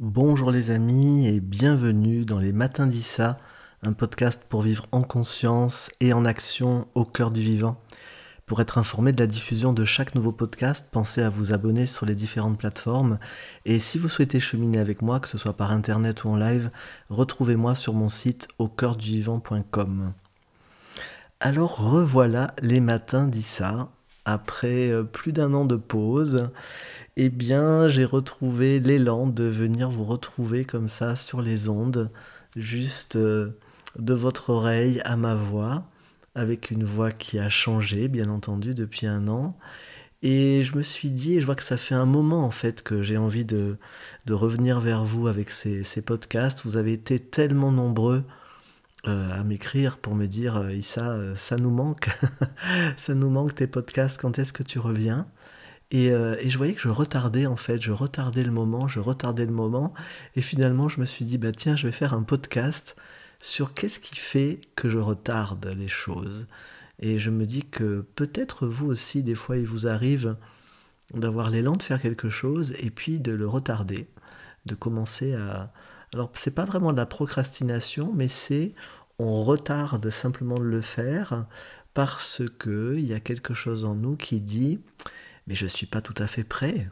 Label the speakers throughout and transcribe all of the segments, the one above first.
Speaker 1: Bonjour les amis et bienvenue dans les Matins d'Issa, un podcast pour vivre en conscience et en action au cœur du vivant. Pour être informé de la diffusion de chaque nouveau podcast, pensez à vous abonner sur les différentes plateformes. Et si vous souhaitez cheminer avec moi, que ce soit par internet ou en live, retrouvez-moi sur mon site au cœur. Alors revoilà les matins d'Issa, après euh, plus d'un an de pause, eh bien, j'ai retrouvé l'élan de venir vous retrouver comme ça sur les ondes, juste euh, de votre oreille à ma voix, avec une voix qui a changé, bien entendu, depuis un an. Et je me suis dit, et je vois que ça fait un moment en fait que j'ai envie de, revenir vers vous avec ces, ces podcasts. Vous avez été tellement nombreux à m'écrire pour me dire euh, Issa, euh, ça nous manque, ça nous manque tes podcasts, quand est-ce que tu reviens? Et, je voyais que je retardais en fait, je retardais le moment, je retardais le moment, et finalement je me suis dit bah tiens, je vais faire un podcast sur qu'est-ce qui fait que je retarde les choses. Et je me dis que peut-être vous aussi, des fois, il vous arrive d'avoir l'élan de faire quelque chose et puis de le retarder, de commencer à, alors, c'est pas vraiment de la procrastination, mais c'est on retarde simplement de le faire parce que il y a quelque chose en nous qui dit mais je suis pas tout à fait prêt.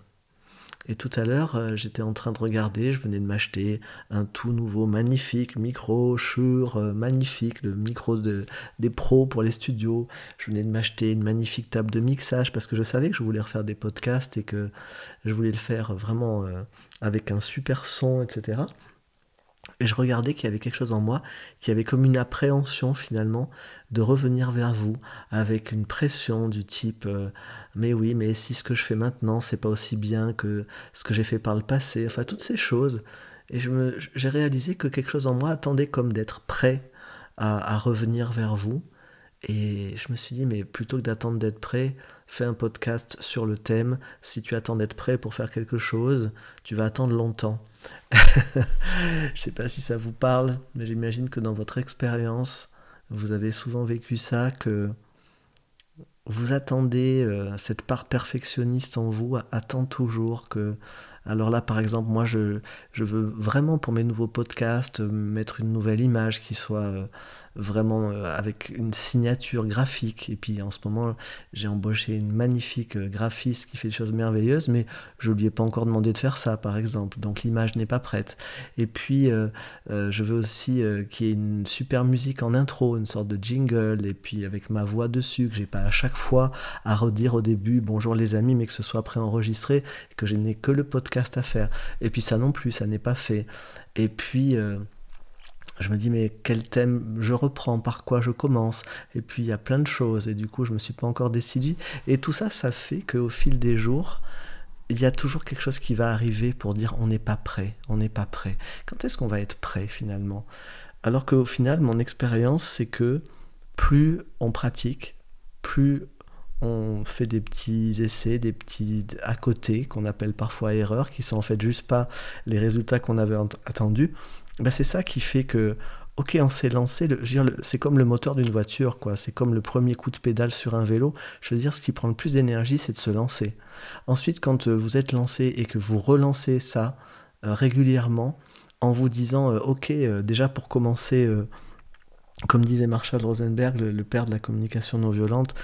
Speaker 1: Et tout à l'heure, euh, j'étais en train de regarder, je venais de m'acheter un tout nouveau magnifique micro Shure, euh, magnifique, le micro de, des pros pour les studios. Je venais de m'acheter une magnifique table de mixage parce que je savais que je voulais refaire des podcasts et que je voulais le faire vraiment euh, avec un super son, etc. Et je regardais qu'il y avait quelque chose en moi qui avait comme une appréhension finalement de revenir vers vous avec une pression du type euh, mais oui mais si ce que je fais maintenant c'est pas aussi bien que ce que j'ai fait par le passé enfin toutes ces choses. Et j'ai réalisé que quelque chose en moi attendait comme d'être prêt à, à, revenir vers vous et je me suis dit mais plutôt que d'attendre d'être prêt fais un podcast sur le thème. Si tu attends d'être prêt pour faire quelque chose tu vas attendre longtemps. Je ne sais pas si ça vous parle, mais j'imagine que dans votre expérience, vous avez souvent vécu ça, que vous attendez, euh, cette part perfectionniste en vous attend toujours que alors là, par exemple, moi, je, veux vraiment pour mes nouveaux podcasts mettre une nouvelle image qui soit euh, vraiment euh, avec une signature graphique. Et puis en ce moment, j'ai embauché une magnifique euh, graphiste qui fait des choses merveilleuses, mais je ne lui ai pas encore demandé de faire ça, par exemple. Donc l'image n'est pas prête. Et puis, je veux aussi qu'il y ait une super musique en intro, une sorte de jingle, et puis avec ma voix dessus, que j'ai pas à chaque fois à redire au début bonjour les amis, mais que ce soit préenregistré, que je n'ai que le podcast à faire. Et puis ça non plus, ça n'est pas fait. Et puis euh, je me dis mais quel thème je reprends, par quoi je commence? Et puis il y a plein de choses et du coup je me suis pas encore décidé. Et tout ça, ça fait qu'au fil des jours, il y a toujours quelque chose qui va arriver pour dire on n'est pas prêt, on n'est pas prêt. Quand est-ce qu'on va être prêt finalement? Alors qu'au final, mon expérience, c'est que plus on pratique, plus on fait des petits essais, des petits à côté qu'on appelle parfois erreurs, qui sont en fait juste pas les résultats qu'on avait attendus. Ben c'est ça qui fait que, ok, on s'est lancé. C'est comme le moteur d'une voiture, quoi. C'est comme le premier coup de pédale sur un vélo. Je veux dire, ce qui prend le plus d'énergie, c'est de se lancer. Ensuite, quand euh, vous êtes lancé et que vous relancez ça euh, régulièrement, en vous disant, euh, ok, déjà pour commencer comme disait Marshall Rosenberg, le, père de la communication non violente,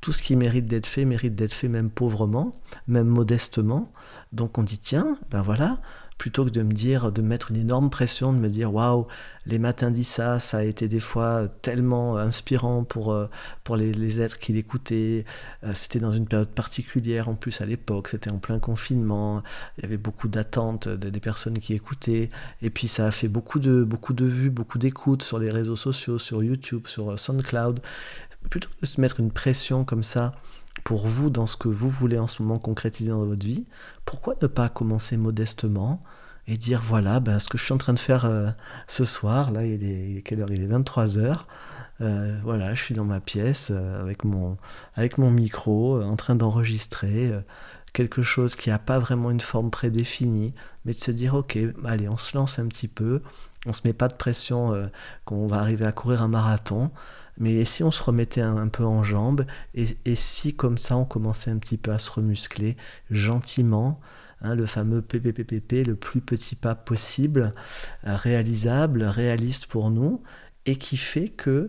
Speaker 1: tout ce qui mérite d'être fait mérite d'être fait même pauvrement, même modestement. Donc on dit tiens, ben voilà, plutôt que de me dire, de mettre une énorme pression, de me dire waouh, les matins dit ça, ça a été des fois tellement inspirant pour, euh, pour les, êtres qui l'écoutaient. Euh, c'était dans une période particulière en plus à l'époque, c'était en plein confinement, il y avait beaucoup d'attentes des personnes qui écoutaient, et puis ça a fait beaucoup de, beaucoup de vues, beaucoup d'écoutes sur les réseaux sociaux, sur YouTube, sur euh, SoundCloud. Plutôt que de se mettre une pression comme ça, pour vous dans ce que vous voulez en ce moment concrétiser dans votre vie, pourquoi ne pas commencer modestement et dire voilà ben, ce que je suis en train de faire euh, ce soir, là il est quelle heure? Il est 23h. Euh, voilà, je suis dans ma pièce euh, avec, mon, avec mon micro, en train d'enregistrer quelque chose qui n'a pas vraiment une forme prédéfinie, mais de se dire ok, allez, on se lance un petit peu, on se met pas de pression qu'on va arriver à courir un marathon, mais si on se remettait un, peu en jambes, et, si comme ça on commençait un petit peu à se remuscler gentiment, hein, le fameux PPPPP, le plus petit pas possible, euh, réalisable, réaliste pour nous, et qui fait que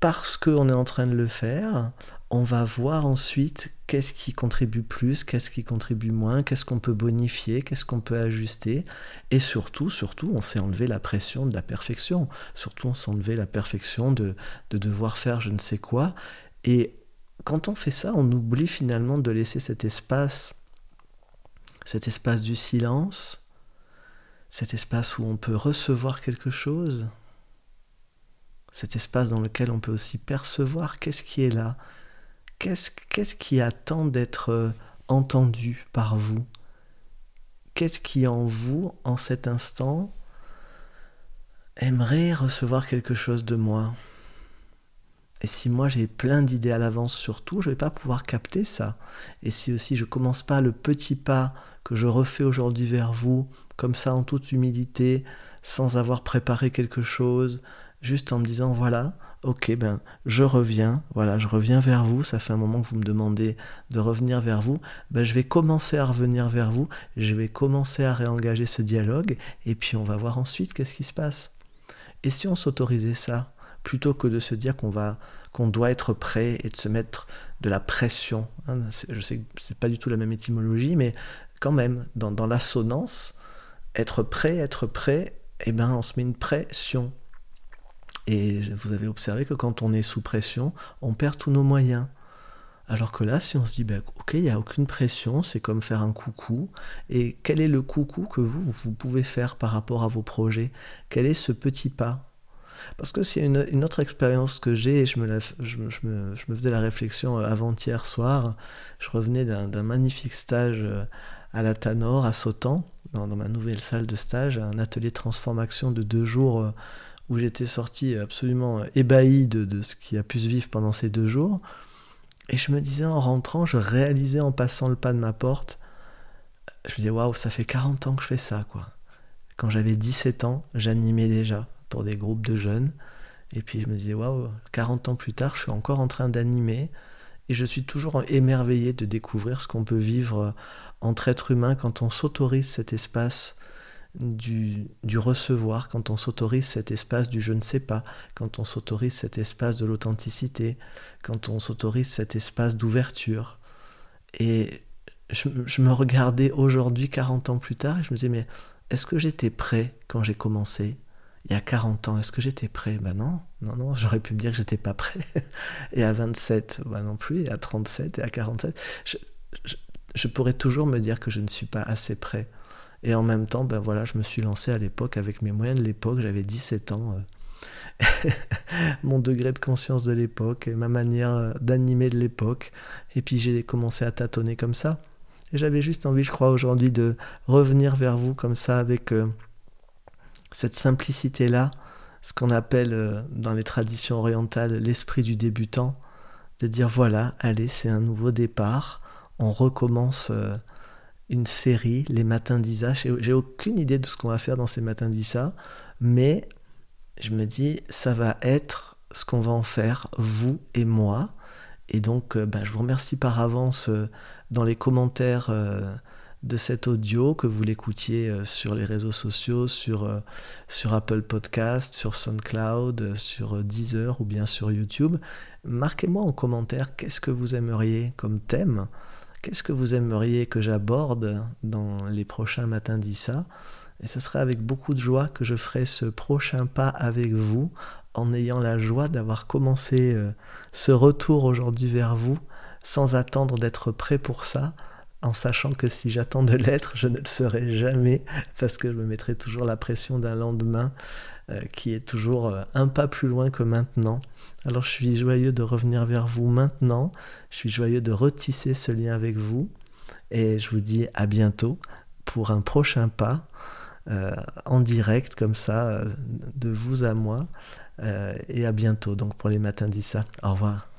Speaker 1: parce qu'on est en train de le faire, on va voir ensuite qu'est-ce qui contribue plus, qu'est-ce qui contribue moins, qu'est-ce qu'on peut bonifier, qu'est-ce qu'on peut ajuster. Et surtout, surtout, on s'est enlevé la pression de la perfection. Surtout, on s'est enlevé la perfection de, de devoir faire je ne sais quoi. Et quand on fait ça, on oublie finalement de laisser cet espace, cet espace du silence, cet espace où on peut recevoir quelque chose, cet espace dans lequel on peut aussi percevoir qu'est-ce qui est là, qu'est-ce qui attend d'être euh, entendu par vous Qu'est-ce qui en vous, en cet instant, aimerait recevoir quelque chose de moi et si moi j'ai plein d'idées à l'avance sur tout, je ne vais pas pouvoir capter ça. Et si aussi je commence pas le petit pas que je refais aujourd'hui vers vous, comme ça en toute humilité, sans avoir préparé quelque chose, juste en me disant voilà, ok, ben je reviens, voilà, je reviens vers vous, ça fait un moment que vous me demandez de revenir vers vous, ben, je vais commencer à revenir vers vous, je vais commencer à réengager ce dialogue, et puis on va voir ensuite qu'est-ce qui se passe. Et si on s'autorisait ça, plutôt que de se dire qu'on va qu'on doit être prêt et de se mettre de la pression. Hein, je sais que c'est pas du tout la même étymologie, mais quand même, dans, dans l'assonance, être prêt, être prêt, eh ben, on se met une pression. Et vous avez observé que quand on est sous pression, on perd tous nos moyens. Alors que là, si on se dit, ben, ok, il n'y a aucune pression, c'est comme faire un coucou. Et quel est le coucou que vous, vous pouvez faire par rapport à vos projets? Quel est ce petit pas? Parce que c'est une, une, autre expérience que j'ai, et je me, je, me, faisais la réflexion euh, avant-hier soir, je revenais d'un magnifique stage euh, à la Tanor, à Sautan, dans, ma nouvelle salle de stage, un atelier de transformation de deux jours euh, où j'étais sorti absolument ébahi de, ce qui a pu se vivre pendant ces deux jours. Et je me disais en rentrant, je réalisais en passant le pas de ma porte, je me disais waouh, ça fait 40 ans que je fais ça quoi. Quand j'avais 17 ans, j'animais déjà pour des groupes de jeunes. Et puis je me disais waouh, 40 ans plus tard, je suis encore en train d'animer et je suis toujours émerveillé de découvrir ce qu'on peut vivre entre êtres humains quand on s'autorise cet espace du, recevoir, quand on s'autorise cet espace du je ne sais pas, quand on s'autorise cet espace de l'authenticité, quand on s'autorise cet espace d'ouverture. Et je, me regardais aujourd'hui, 40 ans plus tard, et je me disais, mais est-ce que j'étais prêt quand j'ai commencé? Il y a 40 ans, est-ce que j'étais prêt? Ben non, non, non, j'aurais pu me dire que j'étais pas prêt. Et à 27, ben non plus, et à 37, et à 47, je pourrais toujours me dire que je ne suis pas assez prêt. Et en même temps, ben voilà, je me suis lancé à l'époque avec mes moyens de l'époque, j'avais 17 ans. Euh, mon degré de conscience de l'époque, ma manière euh, d'animer de l'époque. Et puis j'ai commencé à tâtonner comme ça. Et j'avais juste envie, je crois, aujourd'hui de revenir vers vous comme ça avec euh, cette simplicité-là, ce qu'on appelle dans les traditions orientales l'esprit du débutant, de dire voilà, allez, c'est un nouveau départ, on recommence une série, les matins d'Isa. J'ai aucune idée de ce qu'on va faire dans ces matins d'Isa, mais je me dis, ça va être ce qu'on va en faire, vous et moi. Et donc, euh, ben, je vous remercie par avance euh, dans les commentaires euh, de cet audio, que vous l'écoutiez sur les réseaux sociaux, sur, sur Apple Podcast, sur SoundCloud, sur Deezer ou bien sur YouTube. Marquez-moi en commentaire qu'est-ce que vous aimeriez comme thème Qu'est-ce que vous aimeriez que j'aborde dans les prochains matins d'Issa Et ce sera avec beaucoup de joie que je ferai ce prochain pas avec vous, en ayant la joie d'avoir commencé euh, ce retour aujourd'hui vers vous, sans attendre d'être prêt pour ça, en sachant que si j'attends de l'être, je ne le serai jamais, parce que je me mettrai toujours la pression d'un lendemain euh, qui est toujours euh, un pas plus loin que maintenant. Alors je suis joyeux de revenir vers vous maintenant, je suis joyeux de retisser ce lien avec vous, et je vous dis à bientôt pour un prochain pas euh, en direct comme ça, de vous à moi, et à bientôt donc pour les matins d'Issa. Au revoir.